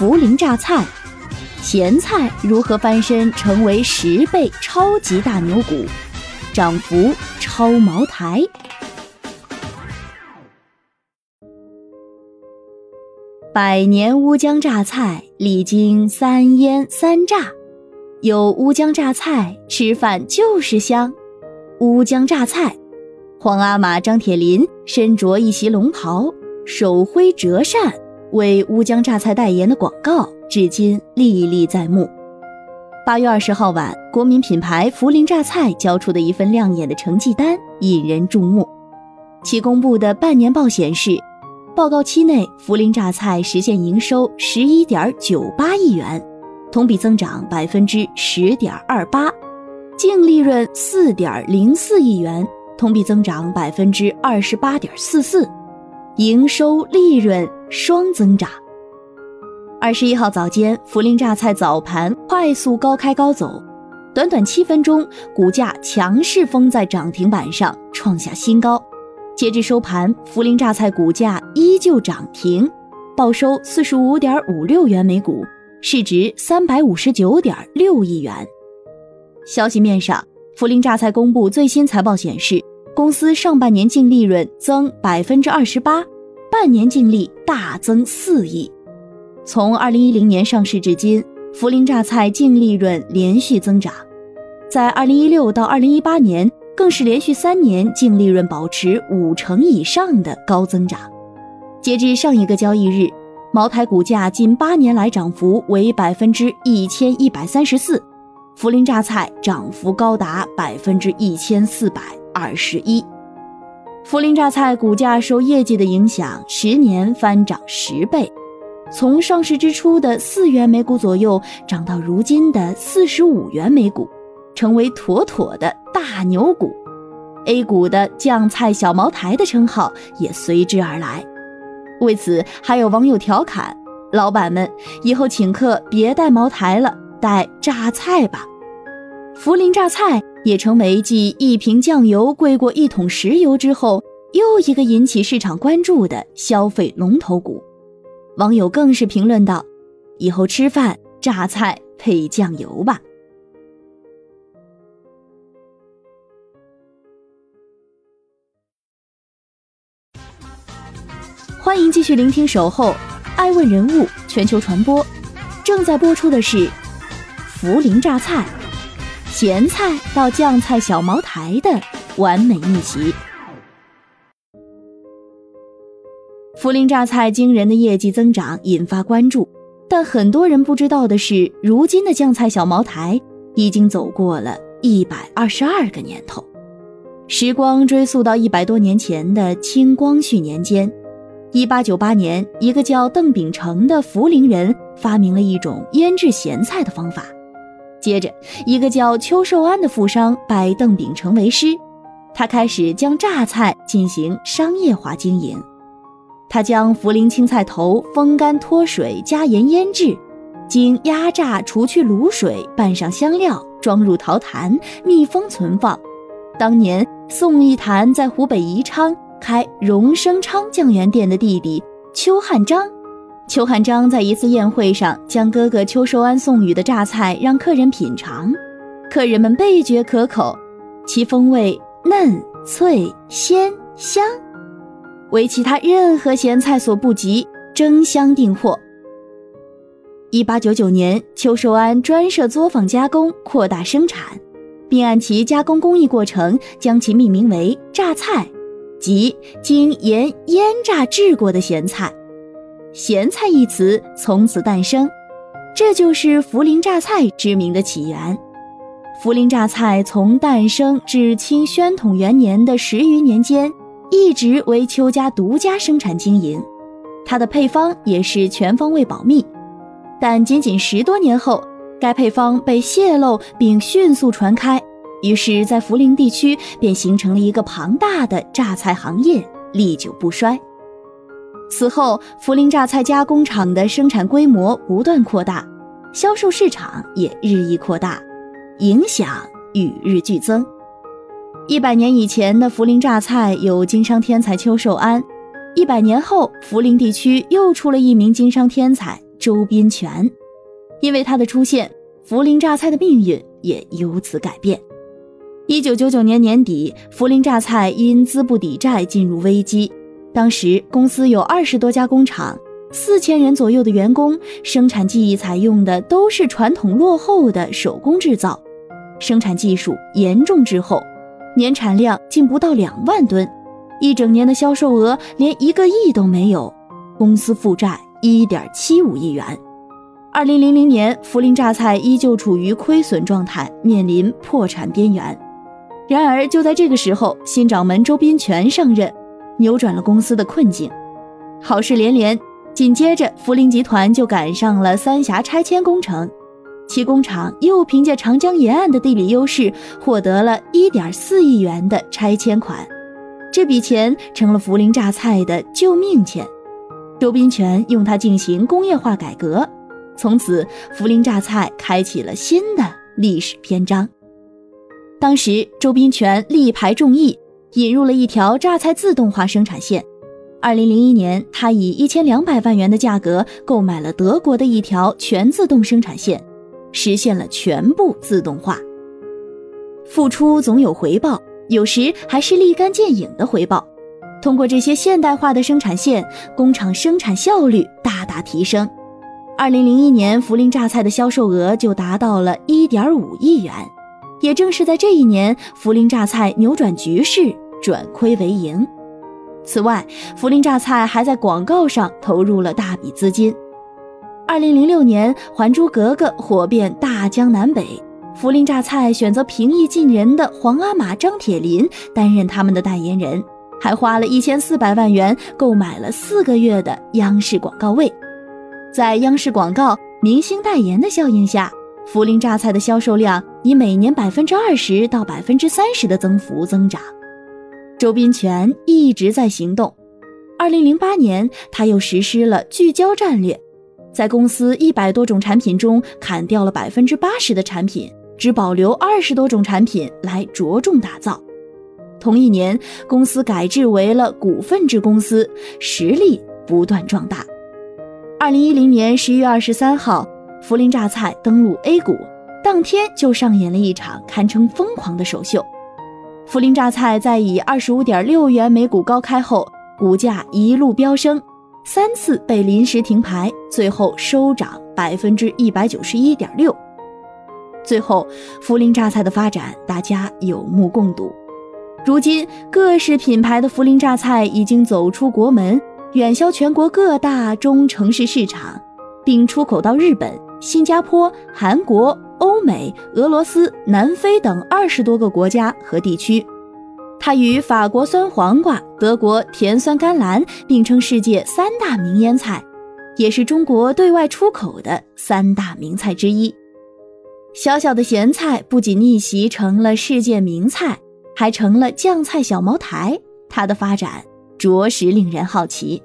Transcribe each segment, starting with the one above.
涪陵榨菜，咸菜如何翻身成为十倍超级大牛股，涨幅超茅台。百年乌江榨菜，历经三腌三榨，有乌江榨菜，吃饭就是香。乌江榨菜，皇阿玛张铁林身着一袭龙袍。手挥折扇为乌江榨菜代言的广告，至今历历在目。八月二十号晚，国民品牌涪陵榨菜交出的一份亮眼的成绩单引人注目。其公布的半年报显示，报告期内涪陵榨菜实现营收十一点九八亿元，同比增长百分之十点二八，净利润四点零四亿元，同比增长百分之二十八点四四。营收利润双增长。二十一号早间，涪陵榨菜早盘快速高开高走，短短七分钟，股价强势封在涨停板上，创下新高。截至收盘，涪陵榨菜股价依旧涨停，报收四十五点五六元每股，市值三百五十九点六亿元。消息面上，涪陵榨菜公布最新财报显示。公司上半年净利润增百分之二十八，半年净利大增四亿。从二零一零年上市至今，涪陵榨菜净利润连续增长，在二零一六到二零一八年更是连续三年净利润保持五成以上的高增长。截至上一个交易日，茅台股价近八年来涨幅为百分之一千一百三十四，涪陵榨菜涨幅高达百分之一千四百。二十一，涪陵榨菜股价受业绩的影响，十年翻涨十倍，从上市之初的四元每股左右，涨到如今的四十五元每股，成为妥妥的大牛股。A 股的酱菜小茅台的称号也随之而来。为此，还有网友调侃：“老板们，以后请客别带茅台了，带榨菜吧。”涪陵榨菜。也成为继一瓶酱油贵过一桶石油之后，又一个引起市场关注的消费龙头股。网友更是评论道：“以后吃饭榨菜配酱油吧。”欢迎继续聆听《守候爱问人物全球传播》，正在播出的是涪陵榨菜。咸菜到酱菜小茅台的完美逆袭。涪陵榨菜惊人的业绩增长引发关注，但很多人不知道的是，如今的酱菜小茅台已经走过了一百二十二个年头。时光追溯到一百多年前的清光绪年间，一八九八年，一个叫邓秉成的涪陵人发明了一种腌制咸菜的方法。接着，一个叫邱寿安的富商拜邓秉成为师，他开始将榨菜进行商业化经营。他将涪陵青菜头风干脱水，加盐腌制，经压榨除去卤水，拌上香料，装入陶坛，密封存放。当年宋义坛在湖北宜昌开荣升昌酱园店的弟弟邱汉章。邱汉章在一次宴会上，将哥哥邱寿安送予的榨菜让客人品尝，客人们倍觉可口，其风味嫩脆鲜香，为其他任何咸菜所不及，争相订货。一八九九年，邱寿安专设作坊加工，扩大生产，并按其加工工艺过程将其命名为榨菜，即经盐腌榨制过的咸菜。咸菜一词从此诞生，这就是涪陵榨菜之名的起源。涪陵榨菜从诞生至清宣统元年的十余年间，一直为邱家独家生产经营。它的配方也是全方位保密。但仅仅十多年后，该配方被泄露并迅速传开，于是，在涪陵地区便形成了一个庞大的榨菜行业，历久不衰。此后，涪陵榨菜加工厂的生产规模不断扩大，销售市场也日益扩大，影响与日俱增。一百年以前的涪陵榨菜有经商天才邱寿安，一百年后，涪陵地区又出了一名经商天才周斌泉。因为他的出现，涪陵榨菜的命运也由此改变。一九九九年年底，涪陵榨菜因资不抵债进入危机。当时公司有二十多家工厂，四千人左右的员工，生产技艺采用的都是传统落后的手工制造，生产技术严重滞后，年产量竟不到两万吨，一整年的销售额连一个亿都没有，公司负债一点七五亿元。二零零零年，涪陵榨菜依旧处于亏损状态，面临破产边缘。然而，就在这个时候，新掌门周斌全上任，扭转了公司的困境，好事连连。紧接着，涪陵集团就赶上了三峡拆迁工程，其工厂又凭借长江沿岸的地理优势，获得了一点四亿元的拆迁款。这笔钱成了涪陵榨菜的救命钱。周斌泉用它进行工业化改革。从此，涪陵榨菜开启了新的历史篇章。当时，周斌泉力排众议，引入了一条榨菜自动化生产线。二零零一年，他以一千两百万元的价格购买了德国的一条全自动生产线，实现了全部自动化。付出总有回报，有时还是立竿见影的回报。通过这些现代化的生产线，工厂生产效率大大提升。二零零一年，涪陵榨菜的销售额就达到了一点五亿元。也正是在这一年，涪陵榨菜扭转局势，转亏为盈。此外，涪陵榨菜还在广告上投入了大笔资金。二零零六年，《还珠格格》火遍大江南北，涪陵榨菜选择平易近人的皇阿玛张铁林担任他们的代言人，还花了一千四百万元购买了四个月的央视广告位。在央视广告、明星代言的效应下，涪陵榨菜的销售量以每年百分之二十到百分之三十的增幅增长。周斌泉一直在行动。二零零八年，他又实施了聚焦战略，在公司一百多种产品中砍掉了百分之八十的产品，只保留二十多种产品来着重打造。同一年，公司改制为了股份制公司，实力不断壮大。二零一零年十一月二十三号，涪陵榨菜登陆 A 股，当天就上演了一场堪称疯狂的首秀。涪陵榨菜在以二十五点六元每股高开后，股价一路飙升，三次被临时停牌，最后收涨百分之一百九十一点六。最后，涪陵榨菜的发展大家有目共睹。如今，各式品牌的涪陵榨菜已经走出国门。远销全国各大中城市市场，并出口到日本、新加坡、韩国、美、俄罗斯、南非等二十多个国家和地区。它与法国酸黄瓜、德国甜酸甘蓝并称世界三大名腌菜，也是中国对外出口的三大名菜之一。小小的咸菜不仅逆袭成了世界名菜，还成了酱菜小茅台。它的发展。着实令人好奇。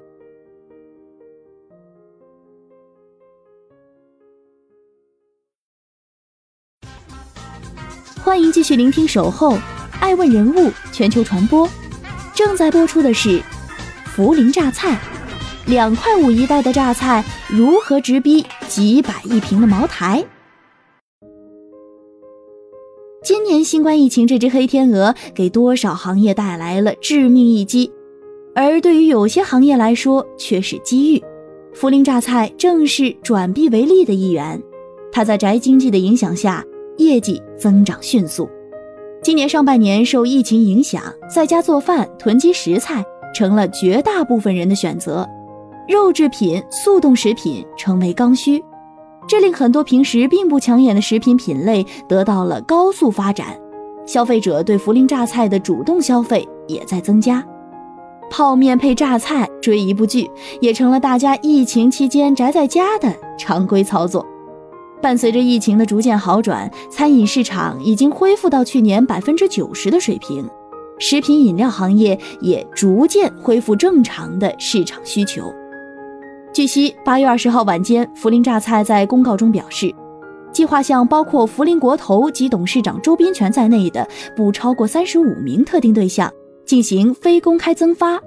欢迎继续聆听《守候》，爱问人物全球传播。正在播出的是涪陵榨菜，两块五一袋的榨菜如何直逼几百一瓶的茅台？今年新冠疫情这只黑天鹅，给多少行业带来了致命一击？而对于有些行业来说却是机遇，涪陵榨菜正是转弊为利的一员。它在宅经济的影响下，业绩增长迅速。今年上半年受疫情影响，在家做饭囤积食材成了绝大部分人的选择，肉制品、速冻食品成为刚需，这令很多平时并不抢眼的食品品类得到了高速发展，消费者对涪陵榨菜的主动消费也在增加。泡面配榨菜追一部剧，也成了大家疫情期间宅在家的常规操作。伴随着疫情的逐渐好转，餐饮市场已经恢复到去年百分之九十的水平，食品饮料行业也逐渐恢复正常的市场需求。据悉，八月二十号晚间，涪陵榨菜在公告中表示，计划向包括涪陵国投及董事长周斌权在内的不超过三十五名特定对象进行非公开增发，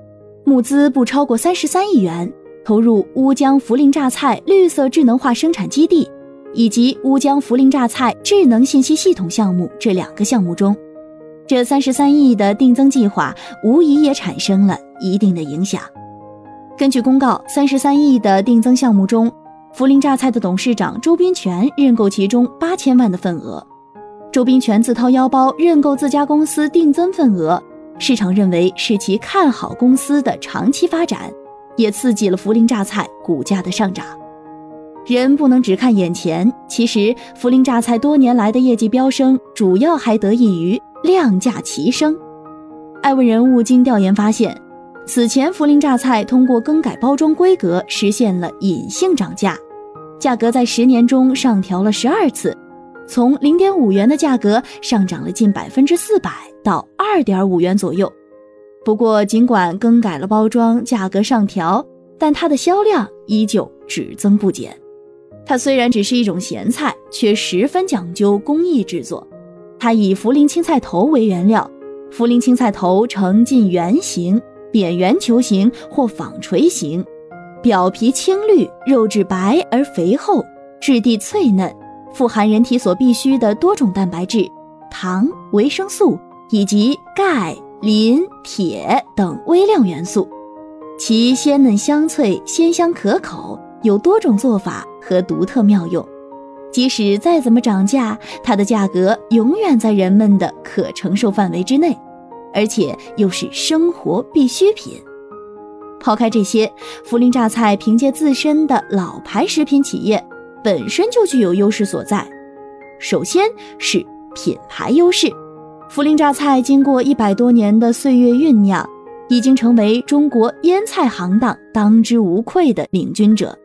募资不超过三十三亿元，投入乌江涪陵榨菜绿色智能化生产基地。以及乌江涪陵榨菜智能信息系统项目这两个项目中，这三十三亿的定增计划无疑也产生了一定的影响。根据公告，三十三亿的定增项目中，涪陵榨菜的董事长周斌权认购其中八千万的份额，周斌权自掏腰包认购自家公司定增份额，市场认为是其看好公司的长期发展，也刺激了涪陵榨菜股价的上涨。人不能只看眼前，其实涪陵榨菜多年来的业绩飙升，主要还得益于量价齐升。爱问人物经调研发现，此前涪陵榨菜通过更改包装规格，实现了隐性涨价，价格在十年中上调了十二次，从零点五元的价格上涨了近百分之四百到二点五元左右。不过，尽管更改了包装，价格上调，但它的销量依旧只增不减。它虽然只是一种咸菜，却十分讲究工艺制作。它以涪陵青菜头为原料，涪陵青菜头呈近圆形、扁圆球形或纺锤形，表皮青绿，肉质白而肥厚，质地脆嫩，富含人体所必需的多种蛋白质、糖、维生素以及钙、磷、铁等微量元素。其鲜嫩香脆，鲜香可口。有多种做法和独特妙用，即使再怎么涨价，它的价格永远在人们的可承受范围之内，而且又是生活必需品。抛开这些，涪陵榨菜凭借自身的老牌食品企业本身就具有优势所在。首先是品牌优势，涪陵榨菜经过一百多年的岁月酝酿，已经成为中国腌菜行当当之无愧的领军者。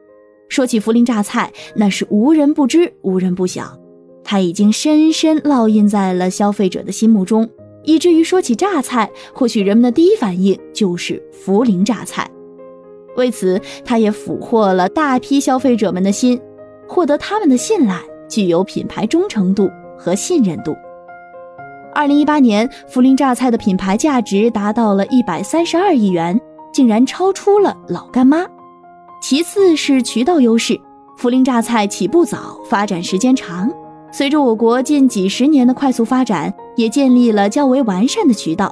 说起涪陵榨菜，那是无人不知，无人不晓，它已经深深烙印在了消费者的心目中，以至于说起榨菜，或许人们的第一反应就是涪陵榨菜。为此，它也俘获了大批消费者们的心，获得他们的信赖，具有品牌忠诚度和信任度。二零一八年，涪陵榨菜的品牌价值达到了一百三十二亿元，竟然超出了老干妈。其次是渠道优势，涪陵榨菜起步早，发展时间长。随着我国近几十年的快速发展，也建立了较为完善的渠道。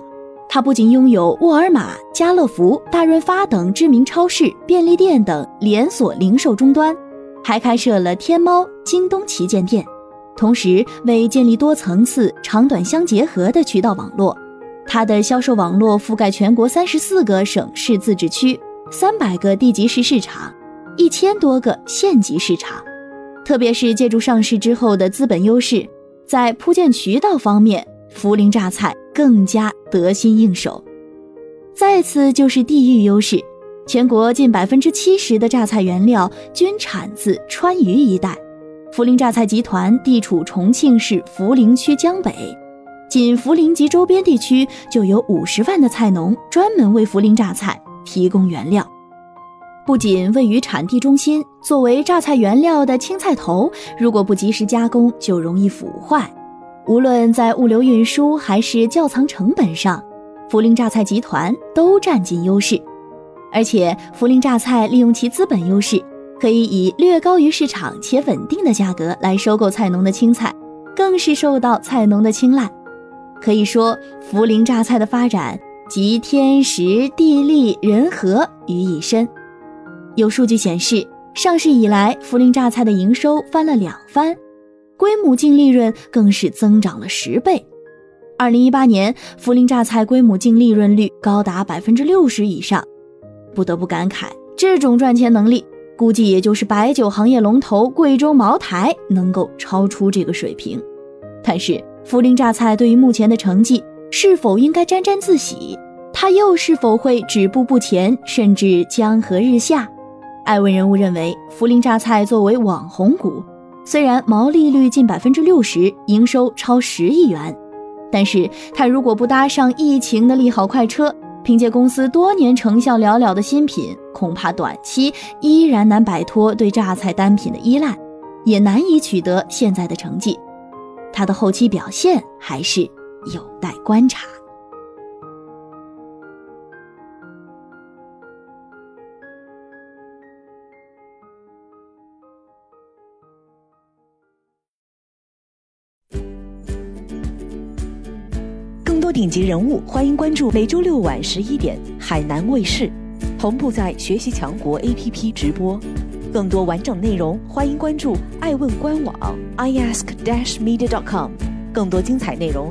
它不仅拥有沃尔玛、家乐福、大润发等知名超市、便利店等连锁零售终端，还开设了天猫、京东旗舰店，同时为建立多层次、长短相结合的渠道网络，它的销售网络覆盖全国三十四个省市自治区。三百个地级市市场，一千多个县级市场，特别是借助上市之后的资本优势，在铺建渠道方面，涪陵榨菜更加得心应手。再次就是地域优势，全国近百分之七十的榨菜原料均产自川渝一带，涪陵榨菜集团地处重庆市涪陵区江北，仅涪陵及周边地区就有五十万的菜农专门为涪陵榨菜。提供原料，不仅位于产地中心，作为榨菜原料的青菜头，如果不及时加工，就容易腐坏。无论在物流运输还是窖藏成本上，涪陵榨菜集团都占尽优势。而且，涪陵榨菜利用其资本优势，可以以略高于市场且稳定的价格来收购菜农的青菜，更是受到菜农的青睐。可以说，涪陵榨菜的发展。集天时、地利、人和于一身。有数据显示，上市以来，涪陵榨菜的营收翻了两番，规模净利润更是增长了十倍。二零一八年，涪陵榨菜规模净利润率高达百分之六十以上。不得不感慨，这种赚钱能力，估计也就是白酒行业龙头贵州茅台能够超出这个水平。但是，涪陵榨菜对于目前的成绩，是否应该沾沾自喜？他又是否会止步不前，甚至江河日下？爱问人物认为，涪陵榨菜作为网红股，虽然毛利率近百分之六十，营收超十亿元，但是它如果不搭上疫情的利好快车，凭借公司多年成效寥寥的新品，恐怕短期依然难摆脱对榨菜单品的依赖，也难以取得现在的成绩。它的后期表现还是有待观察。更多顶级人物，欢迎关注每周六晚十一点海南卫视，同步在学习强国 APP 直播。更多完整内容，欢迎关注爱问官网 iask-media.com。更多精彩内容，